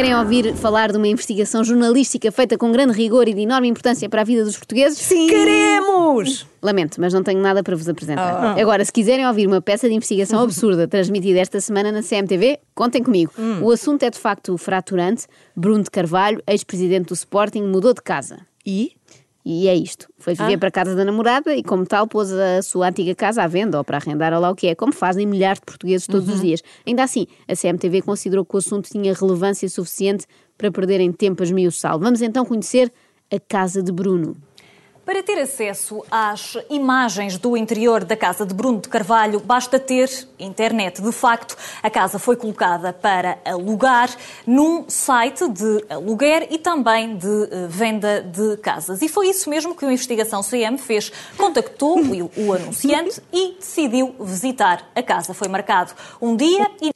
Querem ouvir falar de uma investigação jornalística feita com grande rigor e de enorme importância para a vida dos portugueses? Sim! Queremos! Lamento, mas não tenho nada para vos apresentar. Oh. Agora, se quiserem ouvir uma peça de investigação absurda transmitida esta semana na CMTV, contem comigo. Hum. O assunto é de facto fraturante. Bruno de Carvalho, ex-presidente do Sporting, mudou de casa. E? E é isto. Foi viver Ah. para a casa da namorada e, como tal, pôs a sua antiga casa à venda ou para arrendar, ou lá o que é, como fazem milhares de portugueses todos Uhum. os dias. Ainda assim, a CMTV considerou que o assunto tinha relevância suficiente para perderem tempo a esmiuçá-lo. Vamos então conhecer a casa de Bruno. Para ter acesso às imagens do interior da casa de Bruno de Carvalho, basta ter internet. De facto, a casa foi colocada para alugar num site de aluguer e também de eh, venda de casas. E foi isso mesmo que a investigação CM fez. Contactou o, o anunciante e decidiu visitar a casa. Foi marcado um dia e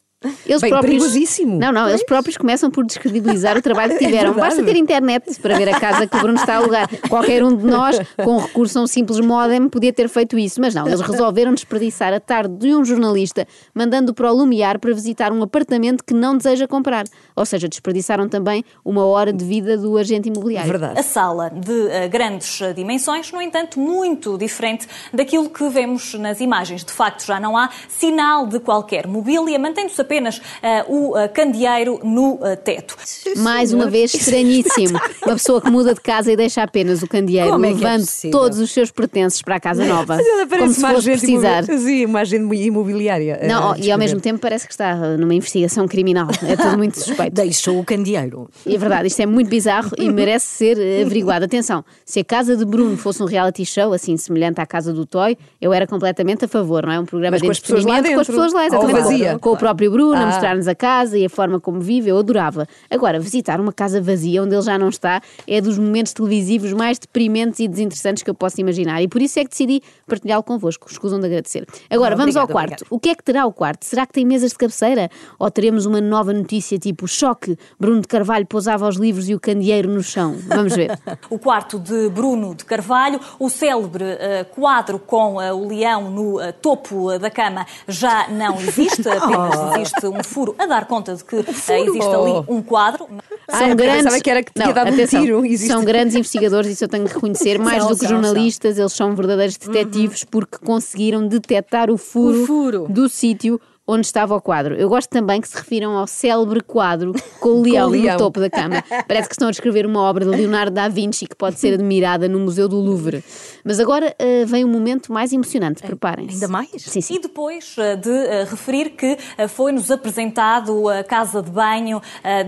Eles Bem, próprios... perigosíssimo. Não, não, eles próprios começam por descredibilizar o trabalho que tiveram. É. Basta ter internet para ver a casa que o Bruno está a alugar. Qualquer um de nós, com recurso a um simples modem, podia ter feito isso. Mas não, eles resolveram desperdiçar a tarde de um jornalista, mandando para o Lumiar para visitar um apartamento que não deseja comprar. Ou seja, desperdiçaram também uma hora de vida do agente imobiliário. Verdade. A sala de eh, grandes eh, dimensões, no entanto, muito diferente daquilo que vemos nas imagens. De facto, já não há sinal de qualquer mobília, mantendo-se apenas eh, o eh, candeeiro no eh, teto. Mais uma vez, estranhíssimo. Uma pessoa que muda de casa e deixa apenas o candeeiro, Como é é levando possível? todos os seus pertences para a casa nova. Mas ela como parece se uma fosse agente precisar. Sim, uma agente imobiliária. Não, e ao mesmo tempo parece que está numa investigação criminal. É tudo muito suspeito. Deixou o candeeiro. É verdade, isto é muito bizarro e merece ser averiguado. Atenção, se a casa de Bruno fosse um reality show, assim, semelhante à casa do Toy, eu era completamente a favor, não é? Um programa Mas de com as pessoas lá entretenimento com as dentro. pessoas lá, exatamente. vazia. Com o próprio Bruno, a Ah. mostrar-nos a casa e a forma como vive, eu adorava. Agora, visitar uma casa vazia onde ele já não está é dos momentos televisivos mais deprimentes e desinteressantes que eu posso imaginar. E por isso é que decidi partilhá-lo convosco. Escusam de agradecer. Agora, Ah, vamos ao quarto. obrigada. O que é que terá o quarto? Será que tem mesas de cabeceira? Ou teremos uma nova notícia tipo choque? Bruno de Carvalho pousava os livros e o candeeiro no chão. Vamos ver. O quarto de Bruno de Carvalho, o célebre eh, quadro com eh, o leão no eh, topo da cama já não existe, apenas existe um furo a dar conta de que eh, existe ali um quadro. São eu grandes. que era que tinha dado um atenção, tiro, existe. São grandes investigadores, isso eu tenho que reconhecer. Mais São, do que são, jornalistas, eles são verdadeiros detetives porque conseguiram detectar o furo, O furo. do sítio onde estava o quadro. Eu gosto também que se refiram ao célebre quadro com o leão, leão. no topo da cama. Parece que estão a descrever uma obra de Leonardo da Vinci que pode ser admirada no Museu do Louvre. Mas agora eh, vem um momento mais emocionante. Preparem-se. Ainda mais? Sim, sim. E depois eh, de eh, referir que foi-nos apresentado a casa de banho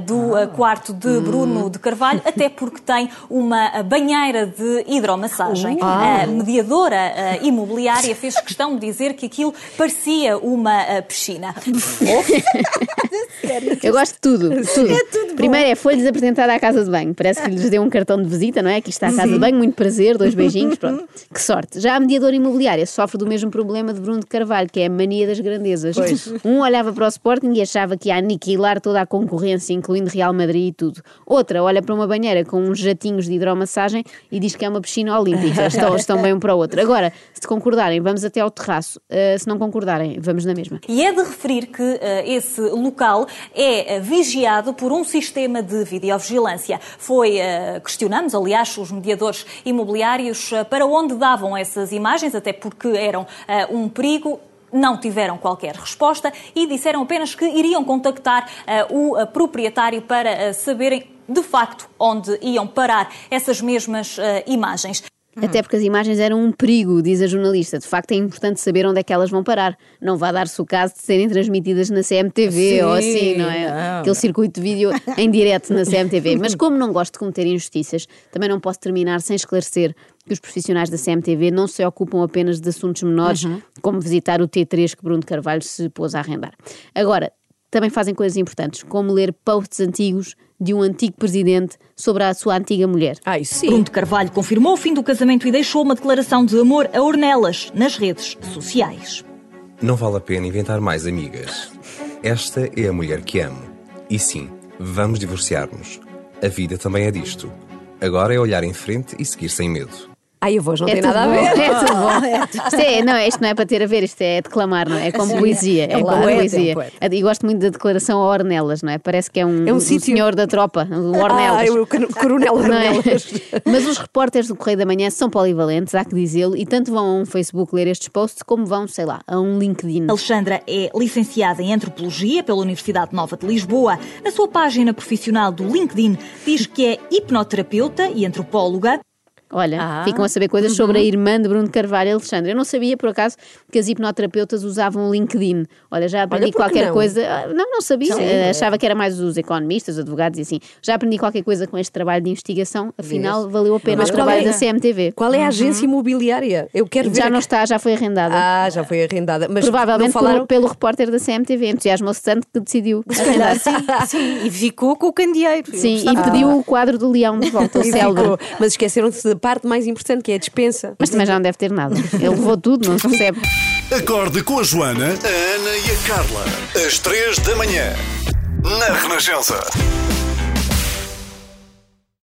do Ah. quarto de Bruno de Carvalho, até porque tem uma banheira de hidromassagem. A mediadora imobiliária fez questão de dizer que aquilo parecia uma eh, piscina. Eu gosto de tudo. tudo. É tudo. Primeiro é foi-lhes apresentada à casa de banho. Parece que lhes deu um cartão de visita, não é? Aqui está a casa de banho, muito prazer, dois beijinhos, pronto. Que sorte. Já a mediadora imobiliária sofre do mesmo problema de Bruno de Carvalho, que é a mania das grandezas. Um olhava para o Sporting e achava que ia aniquilar toda a concorrência, incluindo Real Madrid e tudo. Outra olha para uma banheira com uns jatinhos de hidromassagem e diz que é uma piscina olímpica. Estão, estão bem um para o outro. Agora, se concordarem, vamos até ao terraço. Uh, se não concordarem, vamos na mesma. E é de referir que eh, esse local é eh, vigiado por um sistema de videovigilância. Foi, eh, questionamos, aliás, os mediadores imobiliários eh, para onde davam essas imagens, até porque eram um perigo. Não tiveram qualquer resposta e disseram apenas que iriam contactar eh, o proprietário para eh, saberem de facto onde iam parar essas mesmas eh, imagens. Até porque as imagens eram um perigo, diz a jornalista. De facto, é importante saber onde é que elas vão parar. Não vai dar-se o caso de serem transmitidas na CMTV Sim, ou assim, não é? não. Aquele circuito de vídeo em direto na CMTV. Mas como não gosto de cometer injustiças, também não posso terminar sem esclarecer que os profissionais da CMTV não se ocupam apenas de assuntos menores, como visitar o T3 que Bruno de Carvalho se pôs a arrendar. Agora, também fazem coisas importantes, como ler posts antigos de um antigo presidente sobre a sua antiga mulher. Ah, isso sim. Bruno de Carvalho confirmou o fim do casamento e deixou uma declaração de amor a Ornelas nas redes sociais. Não vale a pena inventar mais amigas. Esta é a mulher que amo. E sim, vamos divorciar-nos. A vida também é disto. Agora é olhar em frente e seguir sem medo. Ai, a voz não É tem tudo nada a bom, ver. É tudo bom. Isto, é, não, é- isto não é para ter a ver, isto é declamar, não é? É como Sim. poesia. É, É um como poeta, é um poesia. poeta. E gosto muito da declaração a Ornelas, não é? Parece que é um, É um um senhor da tropa, o Ah, Ornelas. o cor- coronel é? Ornelas. Mas os repórteres do Correio da Manhã são polivalentes, há que dizê-lo, e tanto vão a um Facebook ler estes posts como vão, sei lá, a um LinkedIn. Alexandra é licenciada em Antropologia pela Universidade Nova de Lisboa. Na sua página profissional do LinkedIn diz que é hipnoterapeuta e antropóloga. Olha, Ah. ficam a saber coisas sobre a irmã de Bruno Carvalho, Alexandre. Eu não sabia, por acaso, que as hipnoterapeutas usavam o LinkedIn. Olha, já aprendi Olha, qualquer não? coisa. Ah, Não, não sabia. Sim. Eh, Achava que era mais os economistas, os advogados e assim. Já aprendi qualquer coisa com este trabalho de investigação. Afinal, Vês? valeu a pena Mas o trabalho é? da CMTV. Qual é a agência imobiliária? Eu quero. Já não está, já foi arrendada. Ah, já foi arrendada. Mas Provavelmente falaram. pelo, pelo repórter da CMTV. Entusiasmou-se tanto que decidiu. Arrendar. sim. Sim, e ficou com o candeeiro. Sim, e pediu o quadro do leão de volta, o célebre. Mas esqueceram-se da parte mais importante, que é a dispensa. Mas também já não deve ter nada. Ele levou tudo, não se percebe. Acorde com a Joana, a Ana e a Carla. Às três da manhã. Na Renascença.